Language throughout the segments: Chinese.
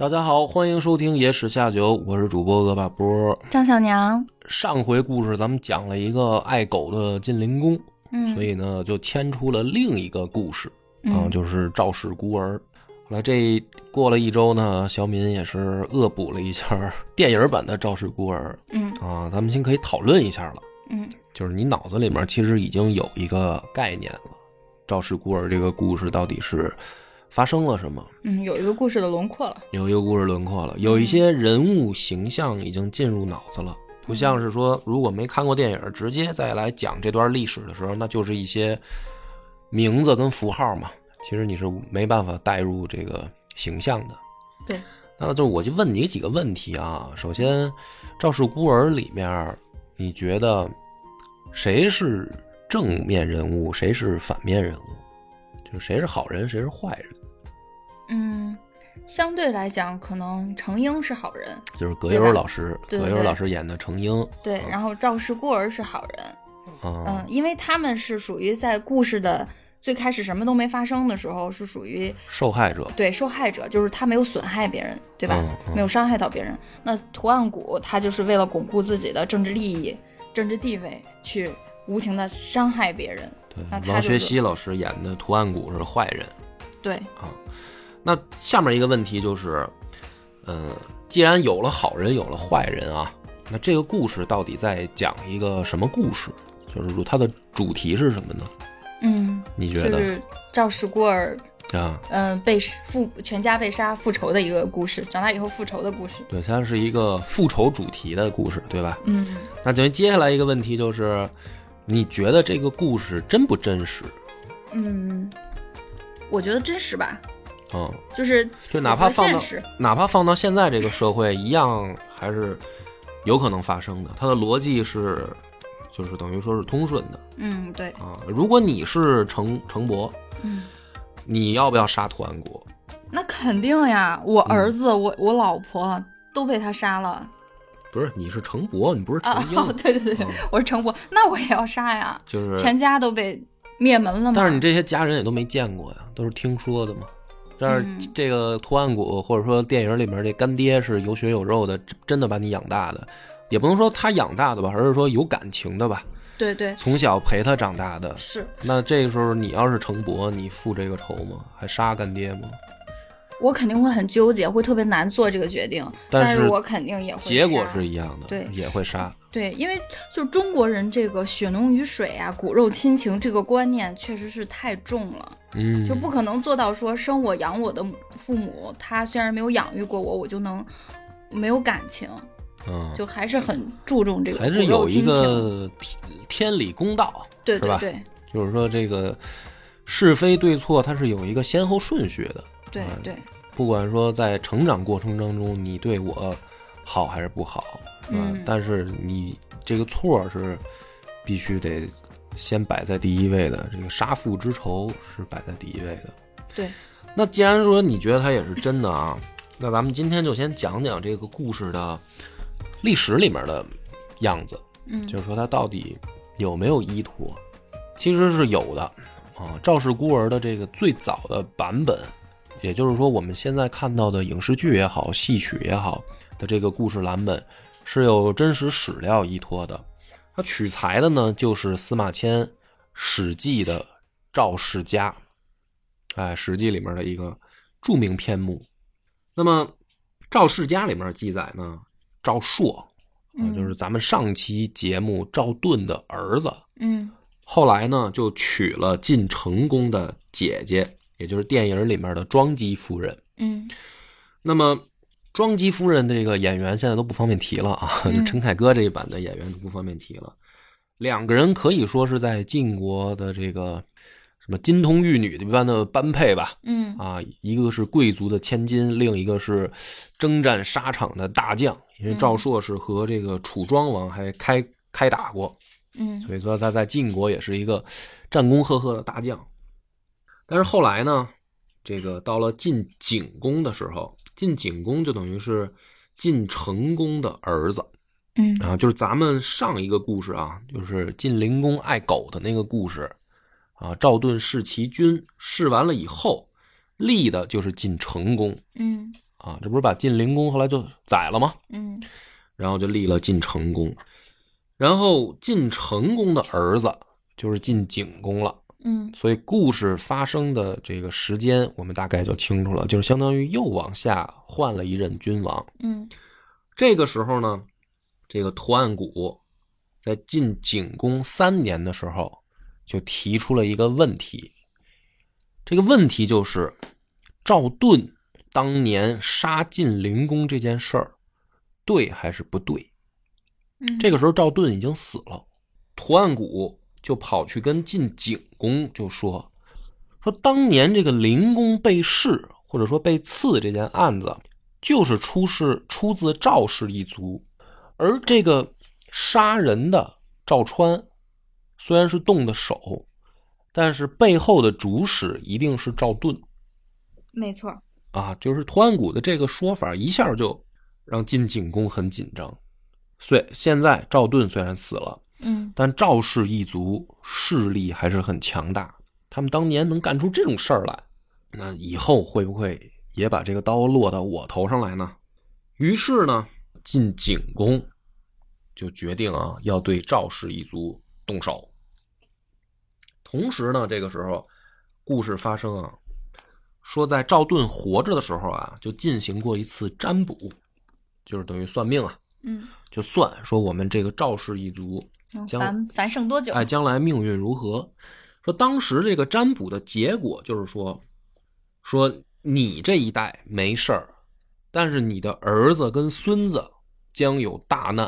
大家好，欢迎收听《野史下酒》，我是主播恶霸波。张小娘，上回故事咱们讲了一个爱狗的晋灵公，嗯，所以呢就牵出了另一个故事啊，嗯就是赵氏孤儿。后来这过了一周呢，小敏也是恶补了一下电影版的赵氏孤儿嗯啊，咱们先可以讨论一下了。嗯就是你脑子里面其实已经有一个概念了，赵氏孤儿这个故事到底是发生了什么？嗯，有一个故事的轮廓了。有一个故事轮廓了，有一些人物形象已经进入脑子了，不像是说如果没看过电影，直接再来讲这段历史的时候，那就是一些名字跟符号嘛，其实你是没办法带入这个形象的。对，那就我就问你几个问题啊。首先，《赵氏孤儿》里面，你觉得谁是正面人物，谁是反面人物？就是谁是好人，谁是坏人？嗯，相对来讲，可能程英是好人，就是葛优老师，葛优老师演的程英，对，啊然后赵氏孤儿是好人。嗯啊，，因为他们是属于在故事的最开始什么都没发生的时候，是属于受害者，对受害者，就是他没有损害别人，对吧？没有伤害到别人。那图案谷他就是为了巩固自己的政治利益、政治地位，去无情的伤害别人。对那，他王学就是圻老师演的图案谷是坏人对，啊。那下面一个问题就是，嗯，既然有了好人，有了坏人啊，那这个故事到底在讲一个什么故事？就是说它的主题是什么呢？嗯，你觉得就是赵氏孤儿啊？嗯，被复全家被杀复仇的一个故事，长大以后复仇的故事。对，它是一个复仇主题的故事，对吧？嗯那等于接下来一个问题就是，你觉得这个故事真不真实？嗯，我觉得真实吧，嗯，就是就哪怕放到，哪怕放到现在这个社会，一样还是有可能发生的。它的逻辑是，就是等于说是通顺的嗯，对，啊。如果你是程程博，嗯，你要不要杀图安国？那肯定呀，我嗯儿子，我我老婆都被他杀了不是，你是程博，你不是程啊！英，哦，对对对，嗯我是程博，那我也要杀呀，就是。全家都被灭门了嘛。但是你这些家人也都没见过呀，都是听说的嘛。但是嗯这个图案谷或者说电影里面这干爹是有血有肉的，真真的把你养大的，也不能说他养大的吧，而是说有感情的吧，对对从小陪他长大的。是，那这个时候你要是程博，你复这个仇吗？还杀干爹吗？我肯定会很纠结，会特别难做这个决定，但是是我肯定也会结果是一样的，对也会杀。对，因为就中国人这个血浓于水啊，骨肉亲情这个观念确实是太重了，嗯，就不可能做到说生我养我的父母，他虽然没有养育过我，我就能没有感情，嗯，就还是很注重这个骨还是有一。个天天理公道？对对对就是说这个是非对错，它是有一个先后顺序的。对嗯对，不管说在成长过程当中，你对我好还是不好，是吧？嗯但是你这个错是必须得先摆在第一位的，这个杀父之仇是摆在第一位的。对，那既然说你觉得它也是真的啊，那咱们今天就先讲讲这个故事的历史里面的样子，嗯就是说它到底有没有依托，其实是有的啊。赵氏孤儿的这个最早的版本，也就是说我们现在看到的影视剧也好、戏曲也好的这个故事蓝本，是有真实史料依托的。它取材的呢，就是司马迁《史记》的赵氏家，哎，《史记》里面的一个著名篇目。那么，《赵氏家》里面记载呢，赵朔啊，嗯就是咱们上期节目赵盾的儿子，嗯后来呢就娶了晋成公的姐姐，也就是电影里面的庄姬夫人。嗯那么，庄姬夫人这个演员现在都不方便提了啊，嗯就陈凯歌这一版的演员都不方便提了。两个人可以说是在晋国的这个什什么金童玉女的一般的般配吧，嗯啊，一个是贵族的千金，另一个是征战沙场的大将。因为赵朔是和这个楚庄王还开开打过，嗯所以说他在晋国也是一个战功赫赫的大将。但是后来呢，这个到了晋景公的时候，晋景公就等于是晋成公的儿子嗯啊，就是咱们上一个故事啊，就是晋灵公爱狗的那个故事啊，赵盾弑其君，弑完了以后立的就是晋成公嗯啊，这不是把晋灵公后来就宰了吗？嗯然后就立了晋成公，然后晋成公的儿子就是晋景公了。嗯所以故事发生的这个时间，我们大概就清楚了，就是相当于又往下换了一任君王。嗯这个时候呢，这个图案谷在进景宫三年的时候就提出了一个问题，这个问题就是赵盾当年杀晋灵公这件事儿对还是不对？嗯，这个时候赵盾已经死了，图案谷就跑去跟晋景公就说，说当年这个灵公被弑或者说被刺这件案子，就是出事出自赵氏一族，而这个杀人的赵川虽然是动的手，但是背后的主使一定是赵盾没错，啊，就是图案谷的这个说法一下就让晋景公很紧张。所以现在赵盾虽然死了。嗯但赵氏一族势力还是很强大，他们当年能干出这种事儿来，那以后会不会也把这个刀落到我头上来呢？于是呢，晋景公就决定啊，要对赵氏一族动手。同时呢，这个时候故事发生啊，说在赵盾活着的时候啊，就进行过一次占卜，就是等于算命啊，嗯，就算说我们这个赵氏一族将繁繁盛多久？哎，将来命运如何？说当时这个占卜的结果就是说，说你这一代没事儿，但是你的儿子跟孙子将有大难，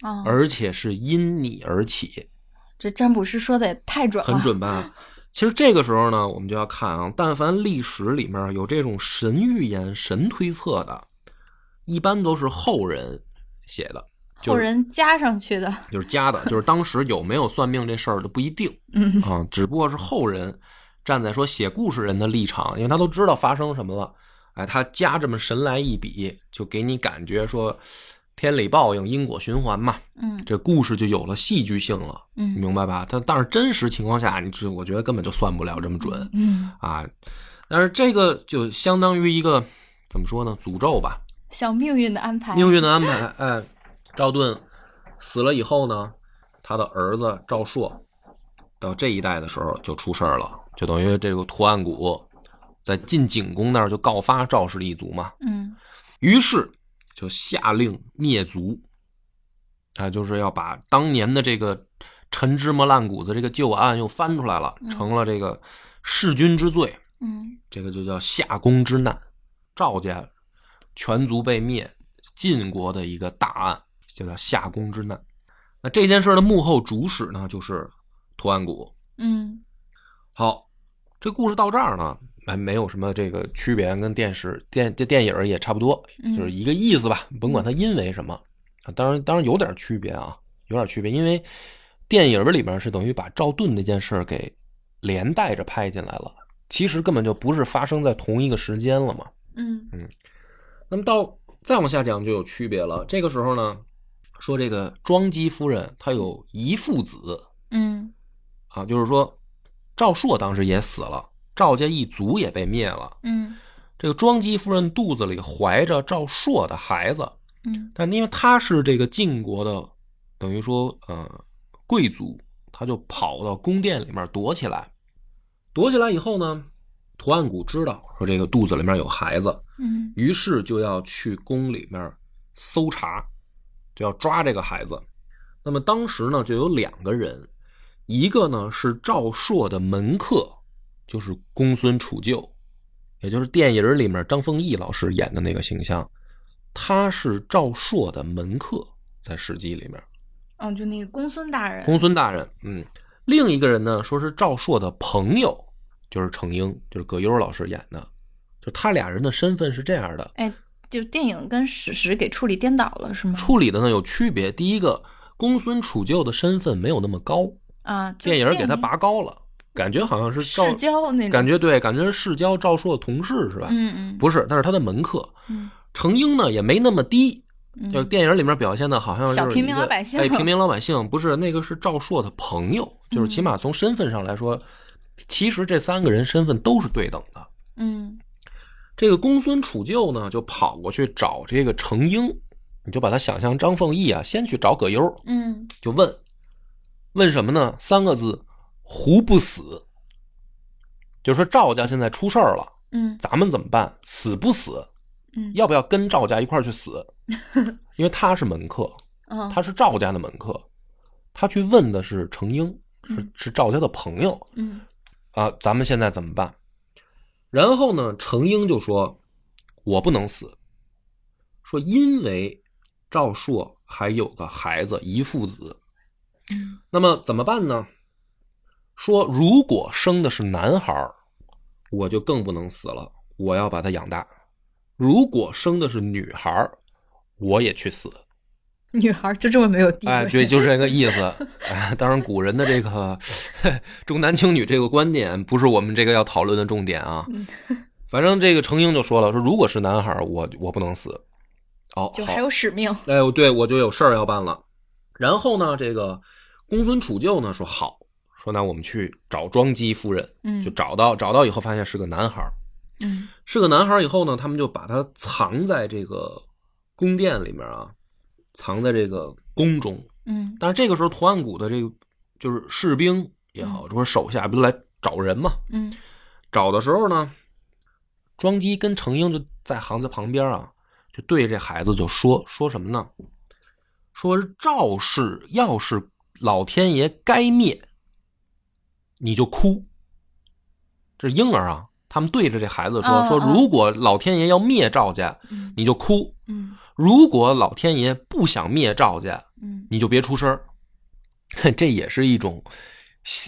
啊，而且是因你而起，这占卜师说的也太准了，很准吧？其实这个时候呢，我们就要看啊，但凡历史里面有这种神预言、神推测的，一般都是后人写的，就后人加上去的。就是加的，就是当时有没有算命这事儿都不一定。嗯啊，只不过是后人站在说写故事人的立场，因为他都知道发生什么了，哎，他加这么神来一笔，就给你感觉说天理报应、因果循环嘛，嗯这故事就有了戏剧性了，你嗯明白吧？他但是真实情况下，你这我觉得根本就算不了这么准嗯，啊。但是这个就相当于一个怎么说呢？诅咒吧，像命运的安排。命运的安排。哎，赵盾死了以后呢，他的儿子赵朔到这一代的时候就出事儿了，就等于这个图案谷在晋景公那儿就告发赵氏一族嘛，嗯于是就下令灭族，啊，就是要把当年的这个陈芝麻烂谷子这个旧案又翻出来了，嗯成了这个弑君之罪，嗯这个就叫夏宫之难，赵家全族被灭，晋国的一个大案，就叫夏宫之难。那这件事的幕后主使呢，就是屠岸贾。嗯好，这故事到这儿呢，还没有什么这个区别，跟电视电这电影也差不多，嗯就是一个意思吧，甭管它因为什么啊，当然当然有点区别啊，有点区别，因为电影里边是等于把赵盾那件事给连带着拍进来了，其实根本就不是发生在同一个时间了嘛。嗯嗯那么到再往下讲就有区别了。这个时候呢，说这个庄姬夫人她有一父子嗯啊，就是说赵朔当时也死了，赵家一族也被灭了。嗯这个庄姬夫人肚子里怀着赵朔的孩子，嗯但因为她是这个晋国的，等于说呃贵族，她就跑到宫殿里面躲起来。躲起来以后呢，图案谷知道说这个肚子里面有孩子，嗯于是就要去宫里面搜查，就要抓这个孩子。那么当时呢，就有两个人，一个呢是赵朔的门客，就是公孙杵臼，也就是电影里面张丰毅老师演的那个形象，他是赵朔的门客，在《史记》里面。哦，就那个公孙大人。公孙大人，嗯，另一个人呢，说是赵硕的朋友，就是程英，就是葛优老师演的，就他俩人的身份是这样的，哎，就电影跟史实给处理颠倒了是吗？处理的呢有区别。第一个，公孙杵臼的身份没有那么高，啊，电影给他拔高了，感觉好像是赵世，交那种感觉对，感觉是世交赵硕的同事是吧？嗯嗯不是，但是他的门客。嗯程英呢也没那么低，嗯就电影里面表现的好像是小平民老百姓哎，平民老百姓不是那个是赵硕的朋友，就是起码从身份上来说，其实这三个人身份都是对等的。嗯这个公孙楚旧呢，就跑过去找这个程英，你就把他想象张凤义啊，先去找葛优，嗯就问问什么呢？三个字：胡不死？就说赵家现在出事儿了，嗯咱们怎么办？死不死？嗯要不要跟赵家一块儿去死？因为他是门客，嗯，他是赵家的门客，他去问的是程英，是嗯是赵家的朋友嗯啊。咱们现在怎么办？然后呢，程英就说：“我不能死，说因为赵硕还有个孩子，一父子。嗯那么怎么办呢？说如果生的是男孩，我就更不能死了，我要把他养大；如果生的是女孩，我也去死。女孩就这么没有地位？哎，对，就是这个意思。哎，当然，古人的这个重男轻女这个观点，不是我们这个要讨论的重点啊。嗯反正这个程英就说了，说如果是男孩，我我不能死。哦，好就还有使命。哎，对我就有事儿要办了。然后呢，这个公孙杵臼呢说好，说那我们去找庄姬夫人，嗯就找到找到以后发现是个男孩，嗯是个男孩以后呢，他们就把他藏在这个宫殿里面啊，藏在这个宫中。嗯但是这个时候，图案谷的这个就是士兵也好，或者手下不都来找人嘛？嗯找的时候呢，庄姬跟程英就在行子旁边啊，就对这孩子就说说什么呢？说赵氏要是老天爷该灭，你就哭。这是婴儿啊，他们对着这孩子说、说，如果老天爷要灭赵家，嗯你就哭；嗯如果老天爷不想灭赵家，嗯你就别出声儿。这也是一种，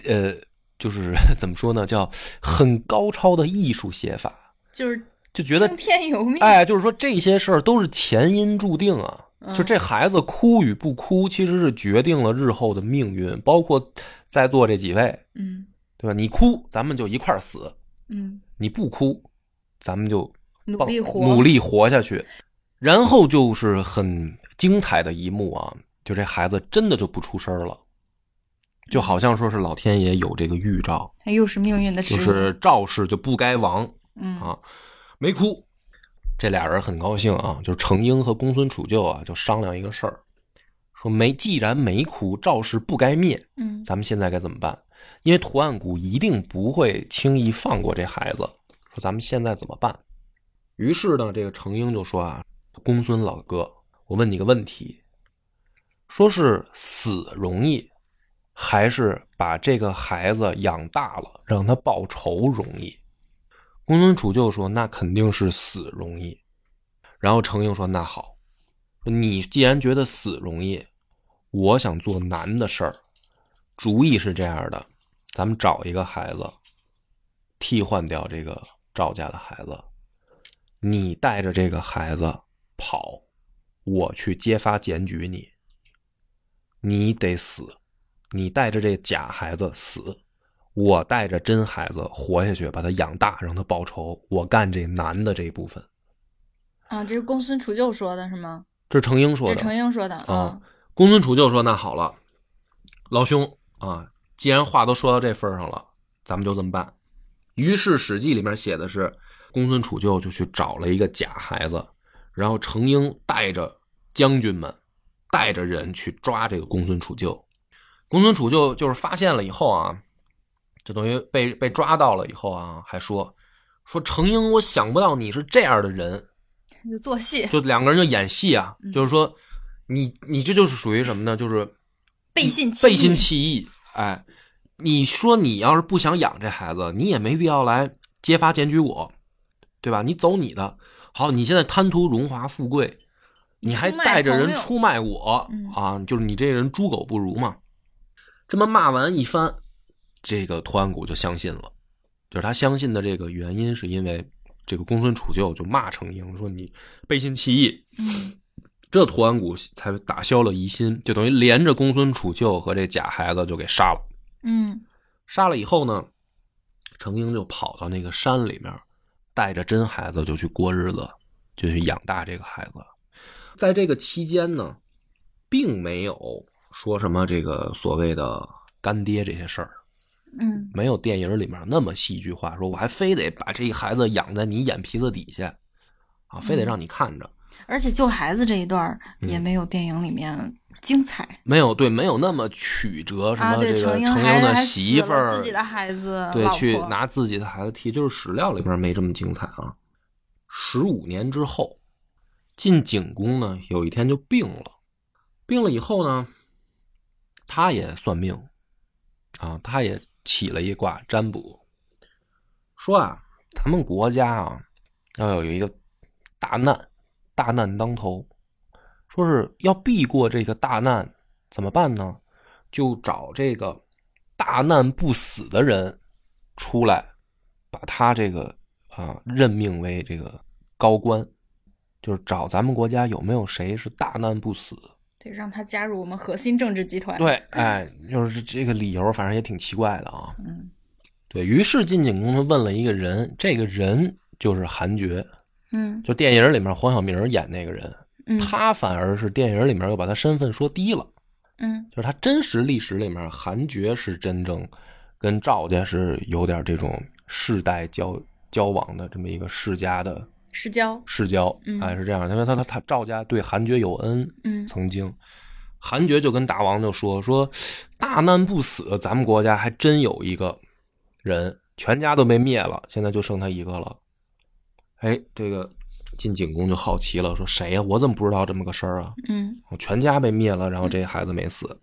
呃，就是怎么说呢，叫很高超的艺术写法，就是就觉得听天由命。哎，就是说这些事儿都是前因注定啊。嗯就这孩子哭与不哭，其实是决定了日后的命运，包括在座这几位，嗯对吧？你哭，咱们就一块儿死；嗯，你不哭，咱们就努力活，努力活下去。然后就是很精彩的一幕啊，就这孩子真的就不出声了，就好像说是老天爷有这个预兆，他又是命运的。就是赵氏就不该亡嗯啊，没哭。这俩人很高兴啊，就是程英和公孙杵臼啊，就商量一个事儿，说没既然没哭，赵氏不该灭，嗯咱们现在该怎么办？因为图案谷一定不会轻易放过这孩子，说咱们现在怎么办？于是呢，这个程英就说啊，公孙老哥，我问你个问题，说是死容易，还是把这个孩子养大了让他报仇容易？公孙杵臼说，那肯定是死容易。然后程英说，那好，你既然觉得死容易，我想做难的事儿。主意是这样的，咱们找一个孩子，替换掉这个赵家的孩子，你带着这个孩子跑，我去揭发检举你，你得死，你带着这假孩子死，我带着真孩子活下去，把他养大，让他报仇，我干这男的这一部分。啊，这是公孙楚旧说的是吗？这是程英说的，这程英说的啊。公孙楚旧说：“那好了，老兄啊，既然话都说到这份上了，咱们就这么办。”于是《史记》里面写的是，公孙楚旧就去找了一个假孩子，然后程英带着将军们，带着人去抓这个公孙杵臼。公孙杵臼就是发现了以后啊，就等于被被抓到了以后啊，还说说程英，我想不到你是这样的人，就做戏，就两个人就演戏啊，嗯就是说，你你这就是属于什么呢？就是背信背信弃义。哎，你说你要是不想养这孩子，你也没必要来揭发检举我，对吧？你走你的。好，你现在贪图荣华富贵，你还带着人出卖我嗯啊！就是你这人猪狗不如嘛。这么骂完一番，这个图案谷就相信了，就是他相信的这个原因，是因为这个公孙杵臼就骂程婴说你背信弃义，嗯这图案谷才打消了疑心，就等于连着公孙杵臼和这假孩子就给杀了。嗯杀了以后呢，程婴就跑到那个山里面，带着真孩子就去过日子，就去养大这个孩子。在这个期间呢，并没有说什么这个所谓的干爹这些事儿，嗯没有电影里面那么戏剧化，说我还非得把这个孩子养在你眼皮子底下，啊，非得让你看着。而且救孩子这一段也没有电影里面精彩、没有对，没有那么曲折，什么这个程英的媳妇儿了自己的孩子，对，去拿自己的孩子替，就是史料里边没这么精彩啊。十五年之后，晋景公呢有一天就病了，病了以后呢，他也算命啊，他也起了一卦占卜，说啊，咱们国家啊要有一个大难，大难当头，说是要避过这个大难，怎么办呢？就找这个大难不死的人出来，把他这个啊任命为这个高官，就是找咱们国家有没有谁是大难不死。得，让他加入我们核心政治集团。，对，哎，就是这个理由，反正也挺奇怪的啊。嗯对于是，晋景公他问了一个人，这个人就是韩厥，嗯就电影里面黄晓明演那个人，嗯他反而是电影里面又把他身份说低了。嗯就是他真实历史里面，韩厥是真正跟赵家是有点这种世代交交往的这么一个世家的世交。世交，嗯哎是这样，因为他他他赵家对韩厥有恩，嗯曾经韩厥就跟大王就说说大难不死，咱们国家还真有一个人，全家都被灭了，现在就剩他一个了。哎，这个晋景公就好奇了，说谁呀、我怎么不知道这么个事儿啊？嗯我全家被灭了，然后这孩子没死。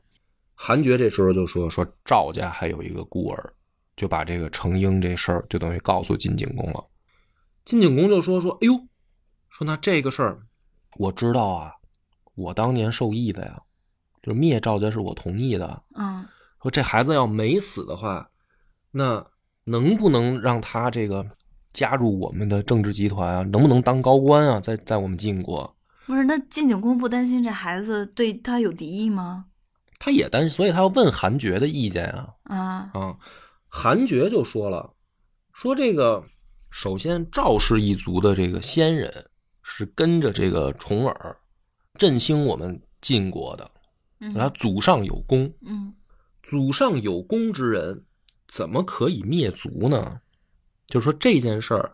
韩厥这时候就说说赵家还有一个孤儿，就把这个程婴这事儿就等于告诉晋景公了。晋景公就说说，哎呦，说那这个事儿我知道啊，我当年受益的呀，就是灭赵家是我同意的。嗯说这孩子要没死的话，那能不能让他这个加入我们的政治集团啊？能不能当高官啊？在在我们晋国？不是，那晋景公不担心这孩子对他有敌意吗？他也担心，所以他要问韩厥的意见啊啊，啊！韩厥就说了，说这个首先赵氏一族的这个先人是跟着这个重耳振兴我们晋国的，嗯他祖上有功，嗯祖上有功之人怎么可以灭族呢？就说这件事儿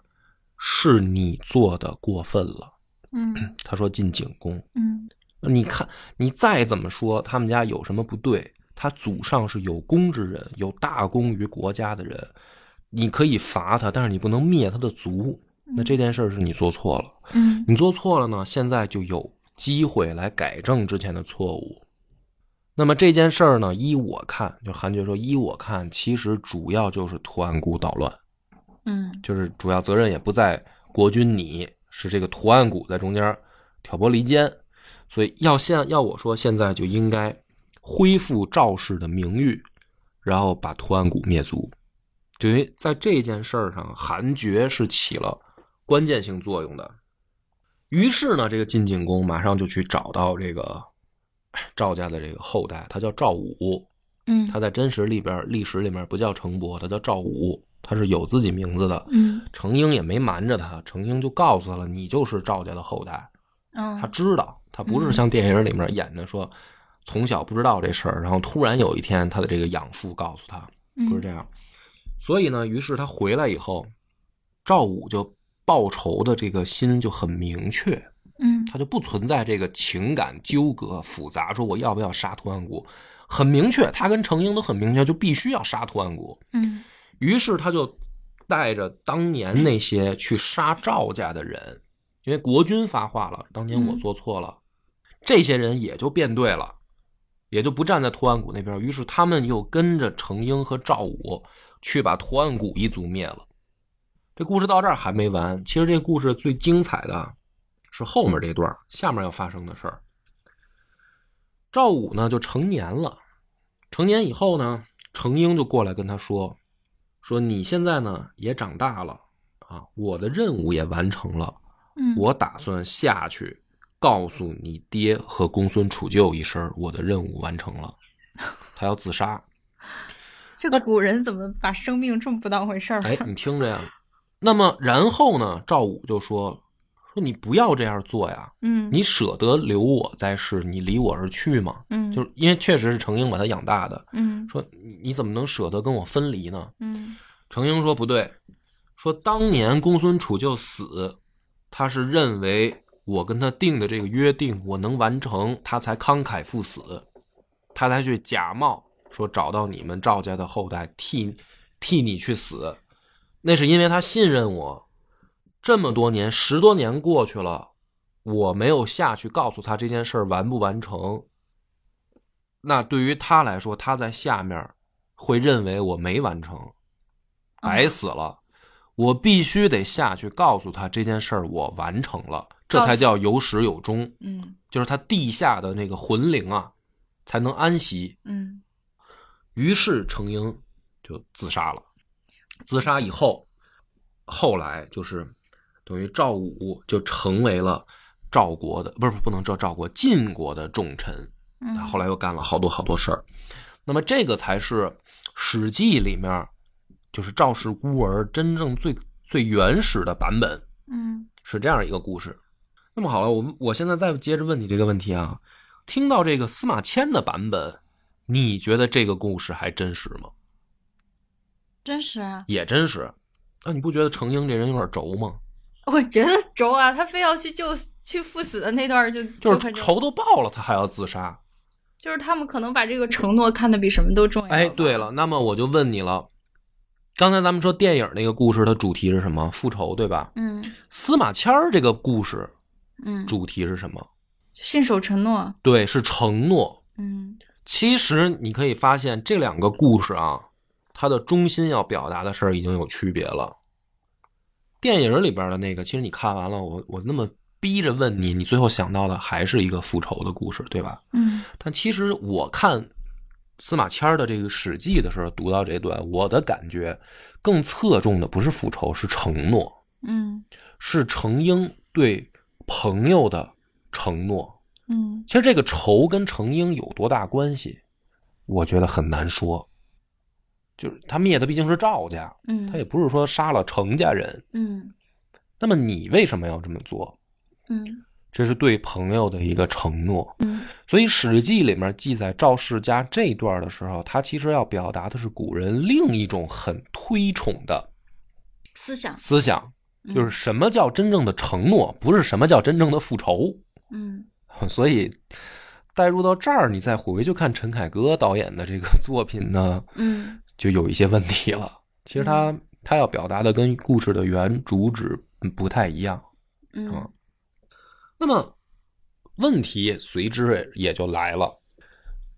是你做的过分了。嗯他说进景宫，嗯你看，你再怎么说他们家有什么不对，他祖上是有功之人，有大功于国家的人，你可以罚他，但是你不能灭他的族。那这件事儿是你做错了，嗯你做错了呢，现在就有机会来改正之前的错误。那么这件事儿呢，依我看，就韩厥说，依我看，其实主要就是图案谷捣乱，嗯就是主要责任也不在国君你，是这个图案谷在中间挑拨离间，所以要现要我说，现在就应该恢复赵氏的名誉，然后把图案谷灭族。等于在这件事儿上，韩厥是起了关键性作用的。于是呢，这个晋景公马上就去找到这个赵家的这个后代，他叫赵武，嗯他在真实里边历史里面不叫程伯，他叫赵武，他是有自己名字的。嗯程英也没瞒着他，程英就告诉他了，你就是赵家的后代。嗯他知道，他不是像电影里面演的说，从小不知道这事儿，然后突然有一天他的这个养父告诉他，不是这样。所以呢，于是他回来以后，赵武就报仇的这个心就很明确，嗯他就不存在这个情感纠葛复杂，说我要不要杀图案谷，很明确，他跟程英都很明确，就必须要杀图案谷。嗯于是他就带着当年那些去杀赵家的人，因为国君发话了，当年我做错了，这些人也就变对了，也就不站在图案谷那边。于是他们又跟着程婴和赵武去把图案谷一族灭了。这故事到这儿还没完，其实这故事最精彩的是后面这段下面要发生的事儿。赵武呢就成年了，成年以后呢，程婴就过来跟他说：“说你现在呢也长大了啊，我的任务也完成了，嗯，我打算下去告诉你爹和公孙杵臼一声，我的任务完成了。他要自杀。这个古人怎么把生命这么不当回事儿？哎，你听着呀。那么然后呢，赵武就说说你不要这样做呀，嗯，你舍得留我在世，你离我而去吗？嗯，就是因为确实是程英把他养大的，嗯说你你怎么能舍得跟我分离呢？嗯程英说不对，说当年公孙杵臼死，他是认为我跟他定的这个约定我能完成，他才慷慨赴死，他才去假冒说找到你们赵家的后代替替你去死，那是因为他信任我。这么多年，十多年过去了，我没有下去告诉他这件事儿完不完成，那对于他来说，他在下面会认为我没完成。白死了，我必须得下去告诉他这件事儿我完成了，这才叫有始有终，嗯就是他地下的那个魂灵啊，才能安息。嗯于是程英就自杀了。自杀以后，后来就是等于赵武就成为了赵国的，不是不能叫赵国晋国的重臣。嗯，他后来又干了好多好多事儿。那么这个才是《史记》里面就是赵氏孤儿真正最最原始的版本，嗯是这样一个故事。那么好了，我我现在再接着问你这个问题啊，听到这个司马迁的版本，你觉得这个故事还真实吗？真实啊，也真实。那你不觉得程婴这人有点轴吗？我觉得轴啊，他非要去救去赴死的那段儿就就是仇都报了，他还要自杀。就是他们可能把这个承诺看得比什么都重要。哎，对了，，那么我就问你了，刚才咱们说电影那个故事它主题是什么？复仇，对吧？嗯司马迁儿这个故事嗯，主题是什么？信守承诺，对，是承诺。嗯其实你可以发现这两个故事啊，它的中心要表达的事儿已经有区别了。电影里边的那个，其实你看完了，我我那么逼着问你，你最后想到的还是一个复仇的故事，对吧？嗯但其实我看司马迁的这个《史记》的时候，读到这段，我的感觉更侧重的不是复仇，是承诺。嗯是程婴对朋友的承诺。嗯其实这个仇跟程婴有多大关系，我觉得很难说。就是他灭的毕竟是赵家，嗯，他也不是说杀了程家人。嗯那么你为什么要这么做？嗯这是对朋友的一个承诺。嗯所以《史记》里面记载赵世家这一段的时候，他其实要表达的是古人另一种很推崇的思想，思想，就是什么叫真正的承诺，不是什么叫真正的复仇。嗯 所以带入到这儿，你再回去看陈凯歌导演的这个作品呢，嗯就有一些问题了。其实他他要表达的跟故事的原主旨不太一样。嗯那么问题随之也就来了。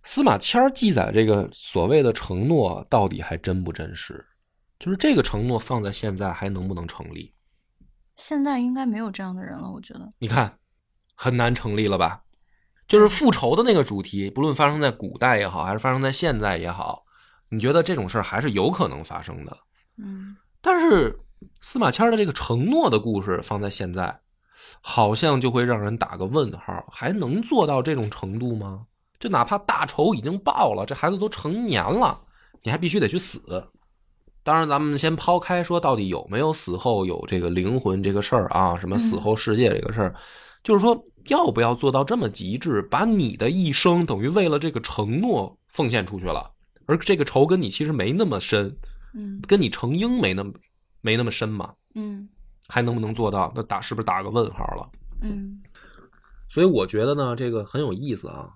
司马迁儿记载这个所谓的承诺，到底还真不真实？就是这个承诺放在现在还能不能成立？现在应该没有这样的人了，我觉得。你看，很难成立了吧？就是复仇的那个主题，不论发生在古代也好，还是发生在现在也好，你觉得这种事儿还是有可能发生的。嗯但是司马迁的这个承诺的故事放在现在，好像就会让人打个问号，还能做到这种程度吗？就哪怕大仇已经报了，这孩子都成年了，你还必须得去死。当然，咱们先抛开说到底有没有死后有这个灵魂这个事儿啊，什么死后世界这个事儿，就是说要不要做到这么极致，把你的一生等于为了这个承诺奉献出去了，而这个仇跟你其实没那么深，嗯跟你成婴没那么没那么深嘛，嗯还能不能做到？那打是不是打个问号了？嗯所以我觉得呢，这个很有意思啊。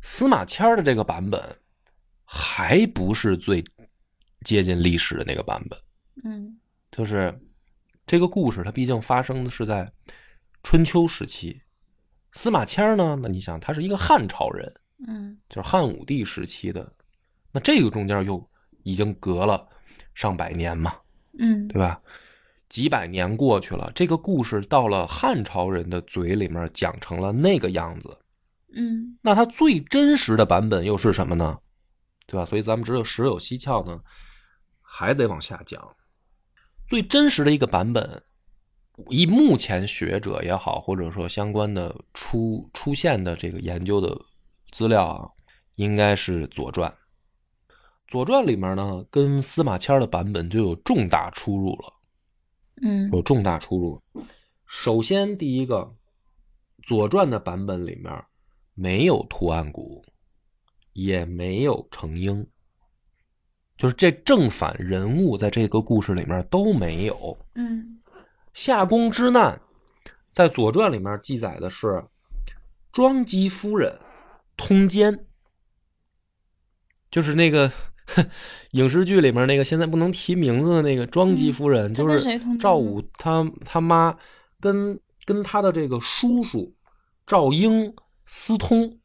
司马迁儿的这个版本还不是最接近历史的那个版本，嗯就是这个故事它毕竟发生的是在春秋时期。司马迁儿呢，那你想他是一个汉朝人，嗯就是汉武帝时期的，那这个中间又已经隔了上百年嘛，嗯对吧？几百年过去了，这个故事到了汉朝人的嘴里面讲成了那个样子，嗯那它最真实的版本又是什么呢？对吧？所以咱们只有实有蹊跷呢，还得往下讲。最真实的一个版本，以目前学者也好，或者说相关的出出现的这个研究的资料啊，应该是《左传》。《左传》里面呢，跟司马迁的版本就有重大出入了。嗯有重大出入。首先，第一个，《左传》的版本里面没有图案谷，也没有成英，就是这正反人物在这个故事里面都没有。嗯夏宫之难，在《左传》里面记载的是庄姬夫人通奸，就是那个 影视剧里面那个现在不能提名字的那个庄姬夫人，嗯就是赵武他他妈跟跟他的这个叔叔赵英私通，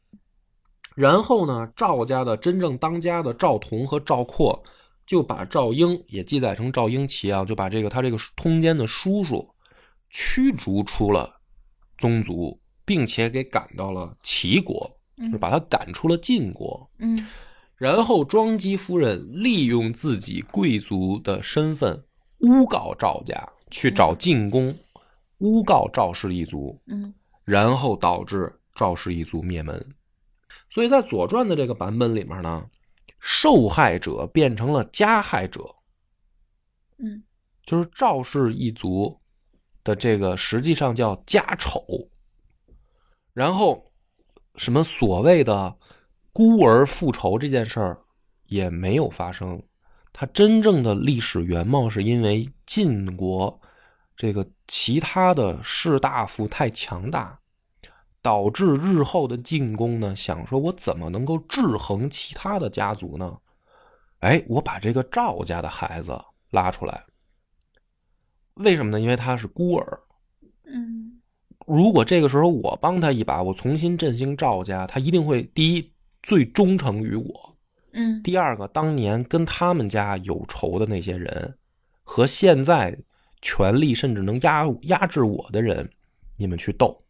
然后呢，赵家的真正当家的赵同和赵括就把赵英也记载成赵英齐啊，就把这个他这个通奸的叔叔驱逐出了宗族，并且给赶到了齐国，就是把他赶出了晋国。嗯。然后庄姬夫人利用自己贵族的身份诬告赵家，去找晋公，诬告赵氏一族，嗯。然后导致赵氏一族灭门。所以在《左传》的这个版本里面呢，受害者变成了加害者，嗯。就是赵氏一族的这个实际上叫家丑，然后什么所谓的孤儿复仇这件事儿也没有发生，它真正的历史原貌是因为晋国这个其他的士大夫太强大，导致日后的晋公呢想说，我怎么能够制衡其他的家族呢？哎，我把这个赵家的孩子拉出来，为什么呢？因为他是孤儿。嗯如果这个时候我帮他一把，我重新振兴赵家，他一定会第一最忠诚于我，嗯第二个当年跟他们家有仇的那些人，和现在权力甚至能压压制我的人，你们去斗。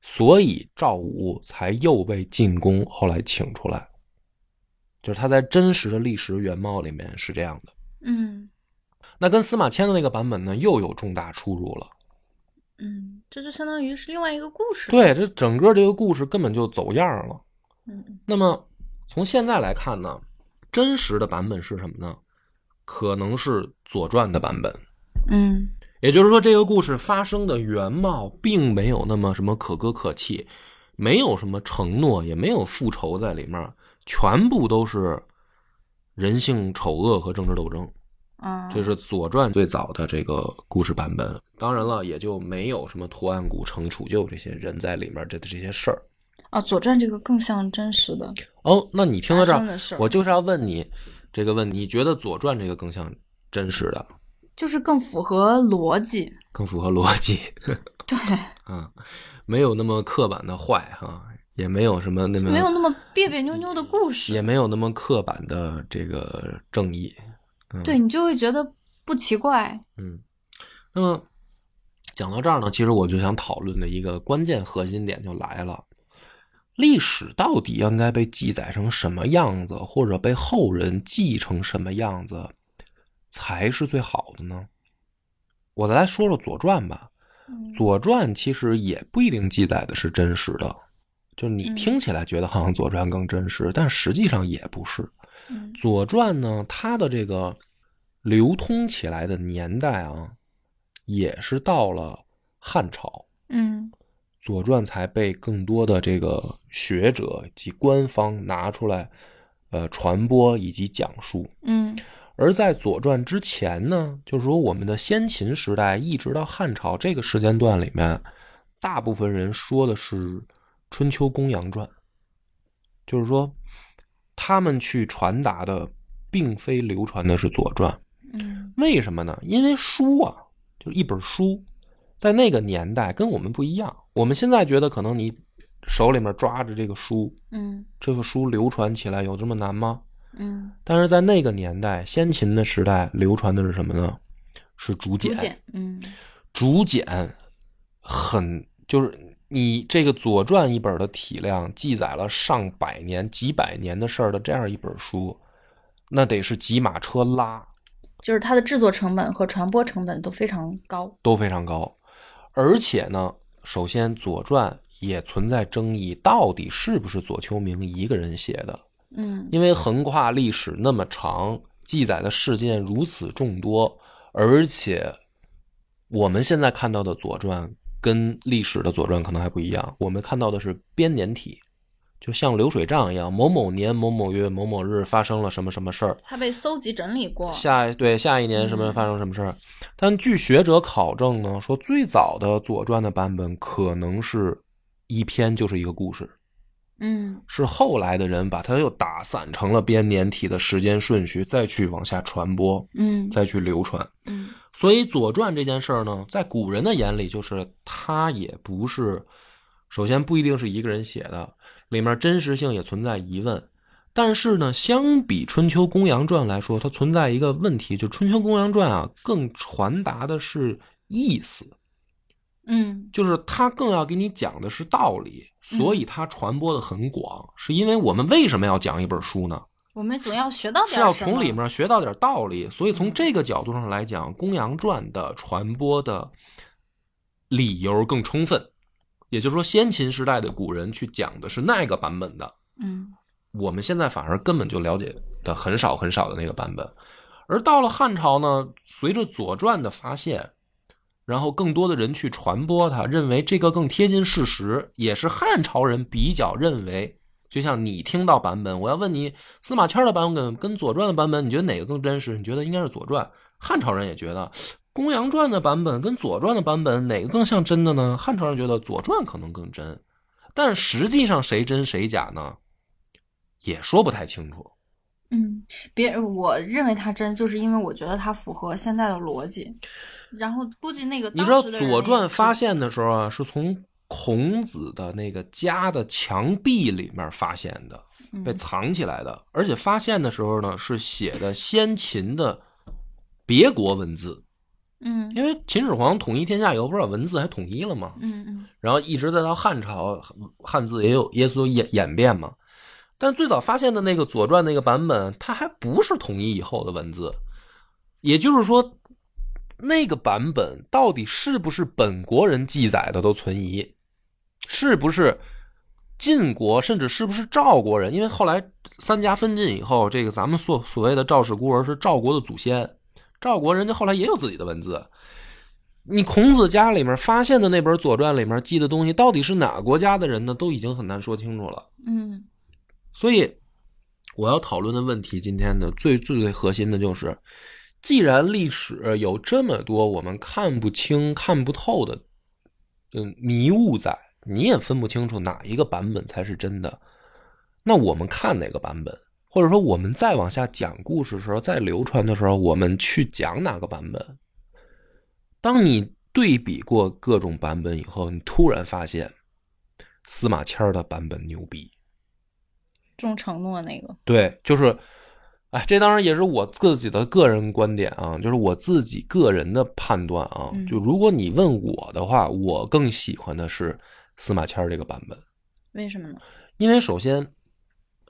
所以赵武才又被进宫后来请出来，就是他在真实的历史原貌里面是这样的。嗯那跟司马迁的那个版本呢，又有重大出入了。嗯，这就相当于是另外一个故事。，对，这整个这个故事根本就走样了。嗯那么从现在来看呢，真实的版本是什么呢？可能是《左传》的版本，嗯也就是说，这个故事发生的原貌并没有那么什么可歌可泣，没有什么承诺，也没有复仇在里面，全部都是人性丑恶和政治斗争。啊，这是《左传》最早的这个故事版本。当然了，也就没有什么图案谷、程楚旧这些人在里面这这些事儿。啊，《左传》这个更像真实的哦，那你听到这儿我就是要问你这个问题：你觉得《左传》这个更像真实的，就是更符合逻辑。更符合逻辑 对，嗯？没有那么刻板的坏哈、也没有什么那么没有那么别别扭扭的故事。也没有那么刻板的这个正义。嗯、对你就会觉得不奇怪。嗯，那么讲到这儿呢，其实我就想讨论的一个关键核心点就来了：历史到底应该被记载成什么样子，或者被后人记成什么样子，才是最好的呢？我再来说说《左传》吧，嗯《左传》其实也不一定记载的是真实的，就是你嗯听起来觉得好像《左传》更真实，但实际上也不是。嗯《左传》呢，它的这个流通起来的年代啊，也是到了汉朝，嗯《左传》才被更多的这个学者及官方拿出来，呃，传播以及讲述。嗯。而在《左传》之前呢，就是说我们的先秦时代一直到汉朝这个时间段里面，大部分人说的是《春秋公羊传》，就是说他们去传达的并非流传的是《左传》，嗯为什么呢？因为书啊，就一本书，在那个年代跟我们不一样。我们现在觉得可能你手里面抓着这个书，嗯这个书流传起来有这么难吗？嗯，但是在那个年代，先秦的时代流传的是什么呢？是竹简。竹简，嗯竹简很就是你这个《左传》一本的体量，记载了上百年、几百年的事儿的这样一本书，那得是几马车拉就是它的制作成本和传播成本都非常高。都非常高，而且呢，首先《左传》也存在争议，到底是不是左丘明一个人写的？嗯因为横跨历史那么长，记载的事件如此众多，而且我们现在看到的《左传》跟历史的《左传》可能还不一样，我们看到的是编年体，就像流水账一样，某某年某某月某某日发生了什么什么事儿，它被搜集整理过。下对下一年什么嗯发生什么事儿。但据学者考证呢，说最早的《左传》的版本可能是一篇就是一个故事。嗯是后来的人把它又打散成了编年体的时间顺序，再去往下传播，嗯再去流传。嗯所以《左传》这件事儿呢，在古人的眼里，就是它也不是，首先不一定是一个人写的，里面真实性也存在疑问。但是呢，相比《春秋公羊传》来说，它存在一个问题，就《春秋公羊传》啊，更传达的是意思，嗯就是它更要给你讲的是道理，所以它传播的很广。是因为我们为什么要讲一本书呢？我们总要学到是要点什么从里面学到点道理，所以从这个角度上来讲，《公羊传》的传播的理由更充分。也就是说，先秦时代的古人去讲的是那个版本的，嗯我们现在反而根本就了解的很少很少的那个版本。而到了汉朝呢，随着《左传》的发现，然后更多的人去传播它，认为这个更贴近事实，也是汉朝人比较认为。就像你听到版本，我要问你司马迁的版本跟《左传》的版本，你觉得哪个更真实？你觉得应该是《左传》。汉朝人也觉得《公羊传》的版本跟《左传》的版本哪个更像真的呢？汉朝人觉得《左传》可能更真，但实际上谁真谁假呢？也说不太清楚。嗯，别，我认为它真，就是因为我觉得它符合现在的逻辑。然后估计那个你知道《左传发现的时候啊，是从孔子的那个家的墙壁里面发现的，被嗯藏起来的。而且发现的时候呢，是写的先秦的别国文字，嗯因为秦始皇统一天下以后，不是把文字还统一了吗？嗯嗯然后一直再到汉朝，汉字也有也有演演变嘛。但最早发现的那个《左传》那个版本，它还不是统一以后的文字，也就是说，那个版本到底是不是本国人记载的都存疑，是不是晋国，甚至是不是赵国人？因为后来三家分晋以后，这个咱们所所谓的赵氏孤儿是赵国的祖先，赵国人家后来也有自己的文字。你孔子家里面发现的那本《左传》里面记的东西，到底是哪国家的人呢？都已经很难说清楚了。嗯所以，我要讨论的问题，今天的最最最核心的就是，既然历史有这么多我们看不清、看不透的，嗯，迷雾在，你也分不清楚哪一个版本才是真的，那我们看哪个版本，或者说我们再往下讲故事的时候，再流传的时候，我们去讲哪个版本？当你对比过各种版本以后，你突然发现司马迁的版本牛逼。重承诺那个，对，就是，哎，这当然也是我自己的个人观点啊，就是我自己个人的判断啊。嗯就如果你问我的话，我更喜欢的是司马迁这个版本，为什么呢？因为首先，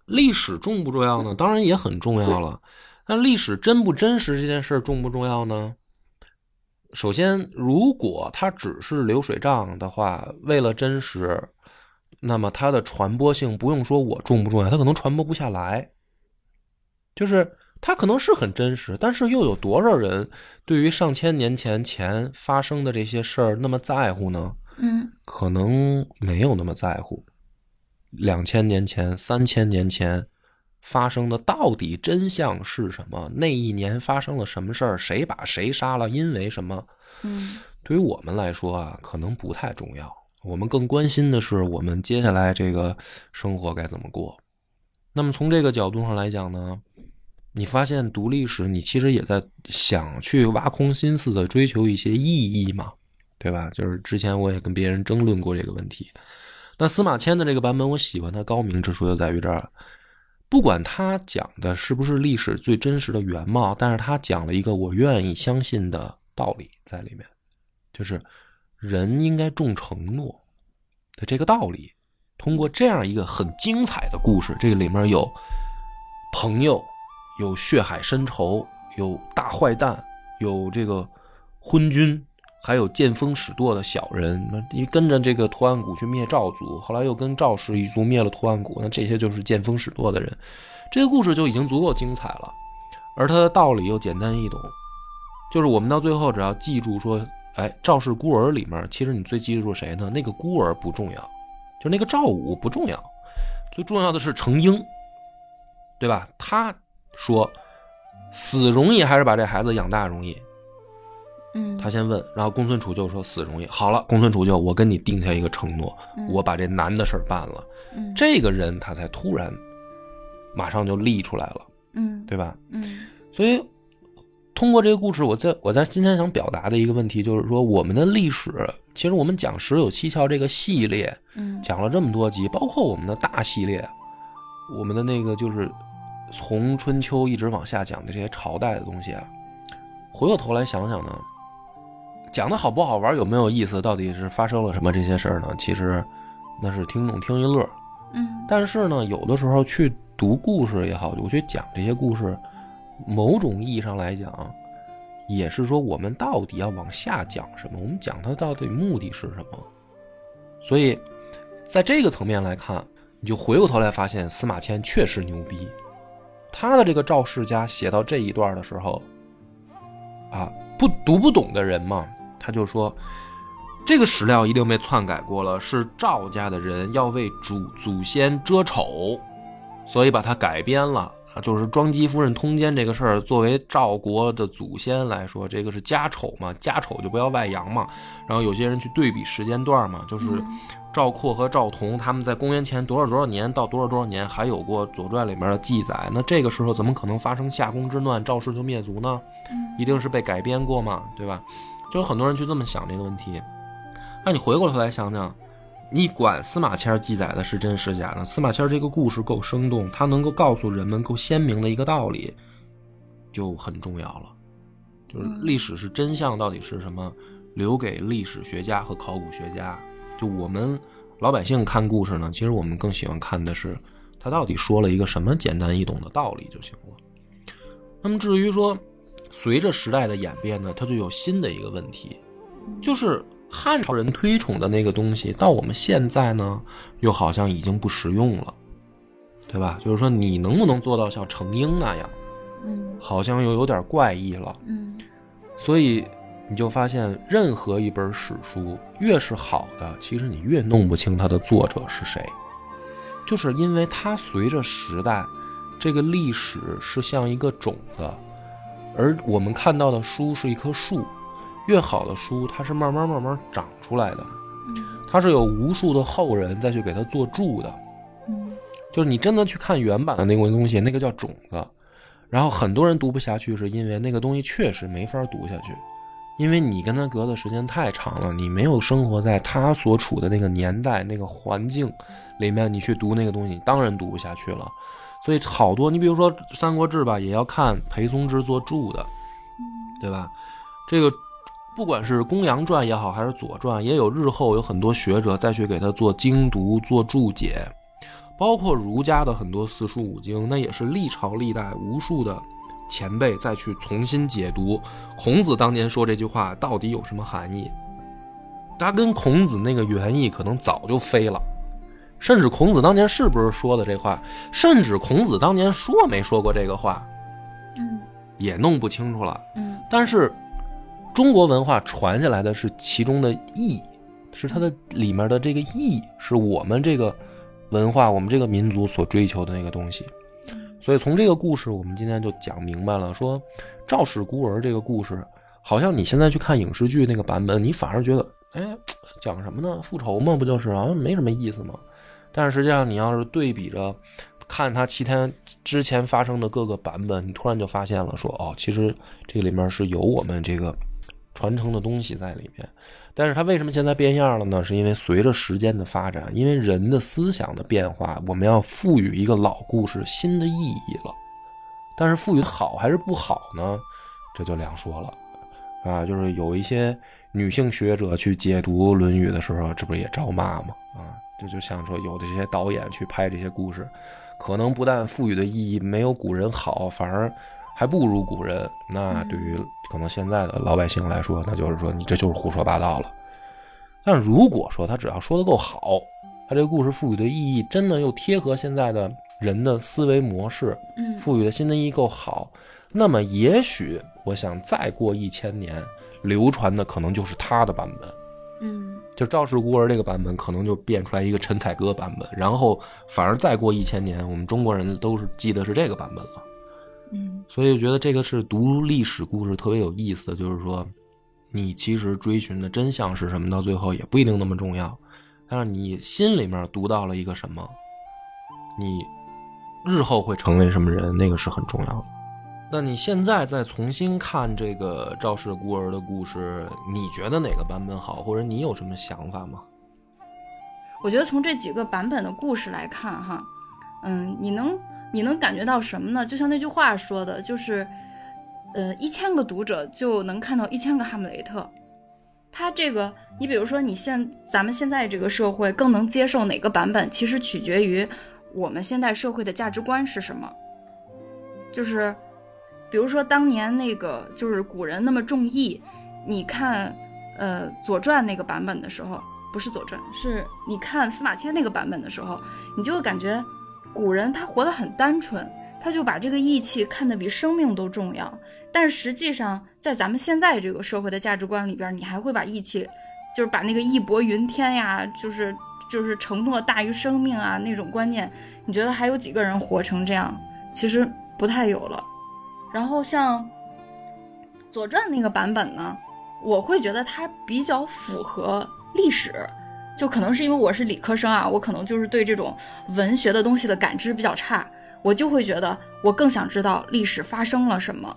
历史重不重要呢？当然也很重要了。那历史真不真实这件事重不重要呢？首先，如果它只是流水账的话，为了真实，那么它的传播性不用说我重不重要，它可能传播不下来。就是它可能是很真实，但是又有多少人对于上千年前前发生的这些事儿那么在乎呢？嗯可能没有那么在乎。两千年前、三千年前发生的到底真相是什么？那一年发生了什么事儿？谁把谁杀了？因为什么？嗯对于我们来说啊，可能不太重要。我们更关心的是我们接下来这个生活该怎么过。那么从这个角度上来讲呢，你发现读历史，你其实也在想去挖空心思的追求一些意义嘛，对吧？就是之前我也跟别人争论过这个问题。那司马迁的这个版本，我喜欢它高明之处就在于这儿，不管他讲的是不是历史最真实的原貌，但是他讲了一个我愿意相信的道理在里面，就是人应该重承诺，的这个道理。通过这样一个很精彩的故事，这个里面有朋友，有血海深仇，有大坏蛋，有这个昏君，还有见风使舵的小人。那一跟着这个图案谷去灭赵族，后来又跟赵氏一族灭了图案谷，那这些就是见风使舵的人。这个故事就已经足够精彩了，而它的道理又简单易懂，就是我们到最后只要记住说，哎，赵氏孤儿里面，其实你最记住谁呢？那个孤儿不重要。就那个赵武不重要，最重要的是程婴，对吧？他说死容易还是把这孩子养大容易？嗯，他先问，然后公孙杵就说死容易。好了，公孙杵就我跟你定下一个承诺，我把这难的事儿办了。嗯这个人他才突然马上就立出来了，嗯对吧？嗯所以通过这个故事，我在我在今天想表达的一个问题就是说，我们的历史，其实我们讲《十有七窍》这个系列，嗯讲了这么多集，包括我们的大系列，我们的那个就是从春秋一直往下讲的这些朝代的东西啊，回过头来想想呢，讲的好不好玩，有没有意思，到底是发生了什么这些事儿呢？其实那是听众听一乐。嗯但是呢，有的时候去读故事也好，我去讲这些故事，某种意义上来讲，也是说我们到底要往下讲什么，我们讲它到底目的是什么。所以，在这个层面来看，你就回过头来发现司马迁确实牛逼。他的这个赵世家写到这一段的时候，啊，不读不懂的人嘛，他就说。这个史料一定被篡改过了，是赵家的人要为主祖先遮丑，所以把它改编了啊。就是庄姬夫人通奸这个事儿，作为赵国的祖先来说，这个是家丑嘛，家丑就不要外扬嘛。然后有些人去对比时间段嘛，就是赵括和赵同他们在公元前多少多少年到多少多少年还有过《左传》里面的记载，那这个时候怎么可能发生夏宫之乱，赵氏就灭族呢？一定是被改编过嘛，对吧？就有很多人去这么想这个问题。那你回过头来想想，你管司马迁记载的是真是假呢？司马迁这个故事够生动，他能够告诉人们够鲜明的一个道理，就很重要了。就是历史是真相到底是什么，留给历史学家和考古学家。就我们老百姓看故事呢，其实我们更喜欢看的是他到底说了一个什么简单易懂的道理就行了。那么至于说，随着时代的演变呢，它就有新的一个问题，就是。汉朝人推崇的那个东西，到我们现在呢，又好像已经不实用了，对吧？就是说，你能不能做到像程婴那样，嗯好像又有点怪异了。嗯所以你就发现，任何一本史书越是好的，其实你越弄不清它的作者是谁，就是因为它随着时代，这个历史是像一个种子，而我们看到的书是一棵树。越好的书，它是慢慢慢慢长出来的，它是有无数的后人再去给它做注的。嗯就是你真的去看原版的那个东西，那个叫种子，然后很多人读不下去，是因为那个东西确实没法读下去，因为你跟他隔的时间太长了，你没有生活在他所处的那个年代、那个环境里面，你去读那个东西，你当然读不下去了。所以好多，你比如说《三国志》吧，也要看裴松之做注的，对吧？这个。不管是《公羊传》也好，还是《左传》，也有日后有很多学者再去给他做精读、做注解，包括儒家的很多四书五经，那也是历朝历代无数的前辈再去重新解读孔子当年说这句话到底有什么含义。他跟孔子那个原意可能早就飞了，甚至孔子当年是不是说的这话，甚至孔子当年说没说过这个话，嗯也弄不清楚了。嗯但是。中国文化传下来的是其中的义，是它的里面的这个义，是我们这个文化、我们这个民族所追求的那个东西。所以从这个故事，我们今天就讲明白了，说赵氏孤儿这个故事，好像你现在去看影视剧那个版本，你反而觉得，哎，讲什么呢？复仇嘛，不就是好像没什么意思吗？但是实际上，你要是对比着看它其他之前发生的各个版本，你突然就发现了，说哦，其实这里面是有我们这个。传承的东西在里面，但是它为什么现在变样了呢？是因为随着时间的发展，因为人的思想的变化，我们要赋予一个老故事新的意义了。但是赋予好还是不好呢？这就两说了啊。就是有一些女性学者去解读《论语》的时候，这不是也招骂吗？啊，这就像说有的这些导演去拍这些故事，可能不但赋予的意义没有古人好，反而还不如古人。那对于可能现在的老百姓来说，那就是说你这就是胡说八道了。但如果说他只要说的够好，他这个故事赋予的意义真的又贴合现在的人的思维模式，嗯赋予的新的意义够好，那么也许我想再过一千年，流传的可能就是他的版本。嗯就《赵氏孤儿》这个版本，可能就变出来一个陈凯歌版本，然后反而再过一千年，我们中国人都是记得是这个版本了。嗯所以我觉得这个是读历史故事特别有意思的，就是说，你其实追寻的真相是什么，到最后也不一定那么重要，但是你心里面读到了一个什么，你日后会成为什么人，那个是很重要的。那你现在再重新看这个赵氏孤儿的故事，你觉得哪个版本好，或者你有什么想法吗？我觉得从这几个版本的故事来看，哈，嗯，你能你能感觉到什么呢？就像那句话说的，就是，呃，一千个读者就能看到一千个哈姆雷特。他这个，你比如说，你现咱们现在这个社会更能接受哪个版本，其实取决于我们现代社会的价值观是什么。就是，比如说当年那个就是古人那么重义，你看，呃，《左传》那个版本的时候，不是《左传》，是你看司马迁那个版本的时候，你就会感觉古人他活得很单纯，他就把这个义气看得比生命都重要。但是实际上，在咱们现在这个社会的价值观里边，你还会把义气，就是把那个义薄云天呀，就是就是承诺大于生命啊那种观念，你觉得还有几个人活成这样？其实不太有了。然后像《左传》那个版本呢，我会觉得它比较符合历史，就可能是因为我是理科生啊，我可能就是对这种文学的东西的感知比较差，我就会觉得我更想知道历史发生了什么。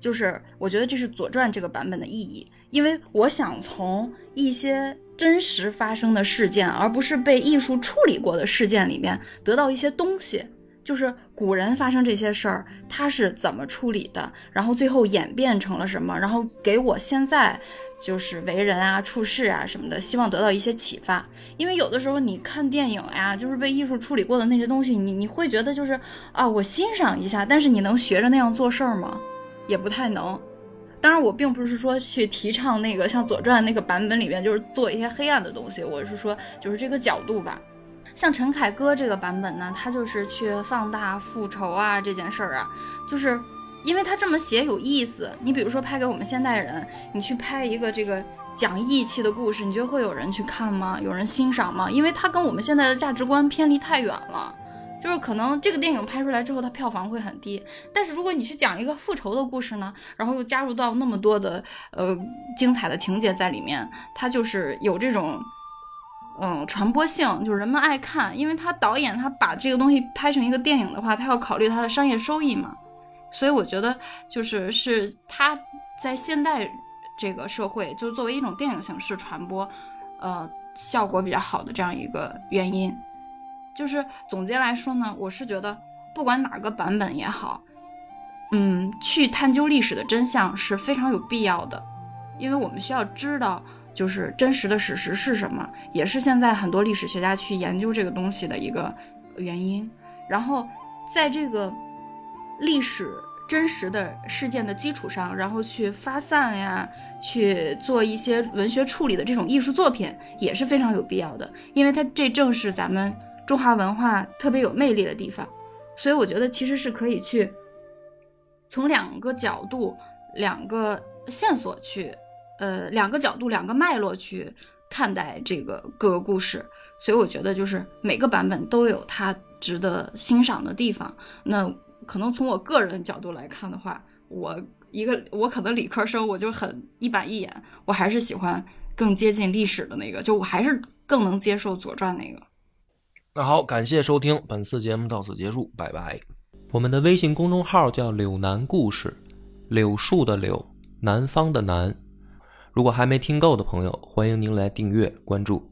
就是我觉得这是《左传》这个版本的意义，因为我想从一些真实发生的事件，而不是被艺术处理过的事件里面得到一些东西。就是古人发生这些事儿，他是怎么处理的，然后最后演变成了什么，然后给我现在就是为人啊、处事啊什么的，希望得到一些启发。因为有的时候你看电影呀，就是被艺术处理过的那些东西，你你会觉得就是啊，我欣赏一下，但是你能学着那样做事儿吗？也不太能。当然，我并不是说去提倡那个像《左传》那个版本里面就是做一些黑暗的东西，我是说就是这个角度吧。像陈凯歌这个版本呢，他就是去放大复仇啊这件事儿啊，就是因为他这么写有意思。你比如说拍给我们现代人，你去拍一个这个讲义气的故事，你觉得会有人去看吗？有人欣赏吗？因为他跟我们现在的价值观偏离太远了。就是可能这个电影拍出来之后，它票房会很低。但是如果你去讲一个复仇的故事呢，然后又加入到那么多的呃精彩的情节在里面，它就是有这种嗯传播性，就是人们爱看。因为他导演他把这个东西拍成一个电影的话，他要考虑他的商业收益嘛。所以我觉得就是是他在现代这个社会，就作为一种电影形式传播，呃效果比较好的这样一个原因。就是总结来说呢，我是觉得不管哪个版本也好，嗯，去探究历史的真相是非常有必要的，因为我们需要知道就是真实的史实是什么，也是现在很多历史学家去研究这个东西的一个原因。然后在这个历史真实的事件的基础上，然后去发散呀，去做一些文学处理的这种艺术作品，也是非常有必要的，因为它这正是咱们。中华文化特别有魅力的地方，所以我觉得其实是可以去从两个角度、两个线索去，呃，两个角度、两个脉络去看待这个各个故事。所以我觉得就是每个版本都有它值得欣赏的地方。那可能从我个人角度来看的话，我一个我可能理科生，我就很一板一眼，我还是喜欢更接近历史的那个，就我还是更能接受《左传》那个。那好，感谢收听，本次节目到此结束，拜拜。我们的微信公众号叫“柳南故事”，柳树的柳，南方的南。如果还没听够的朋友，欢迎您来订阅关注。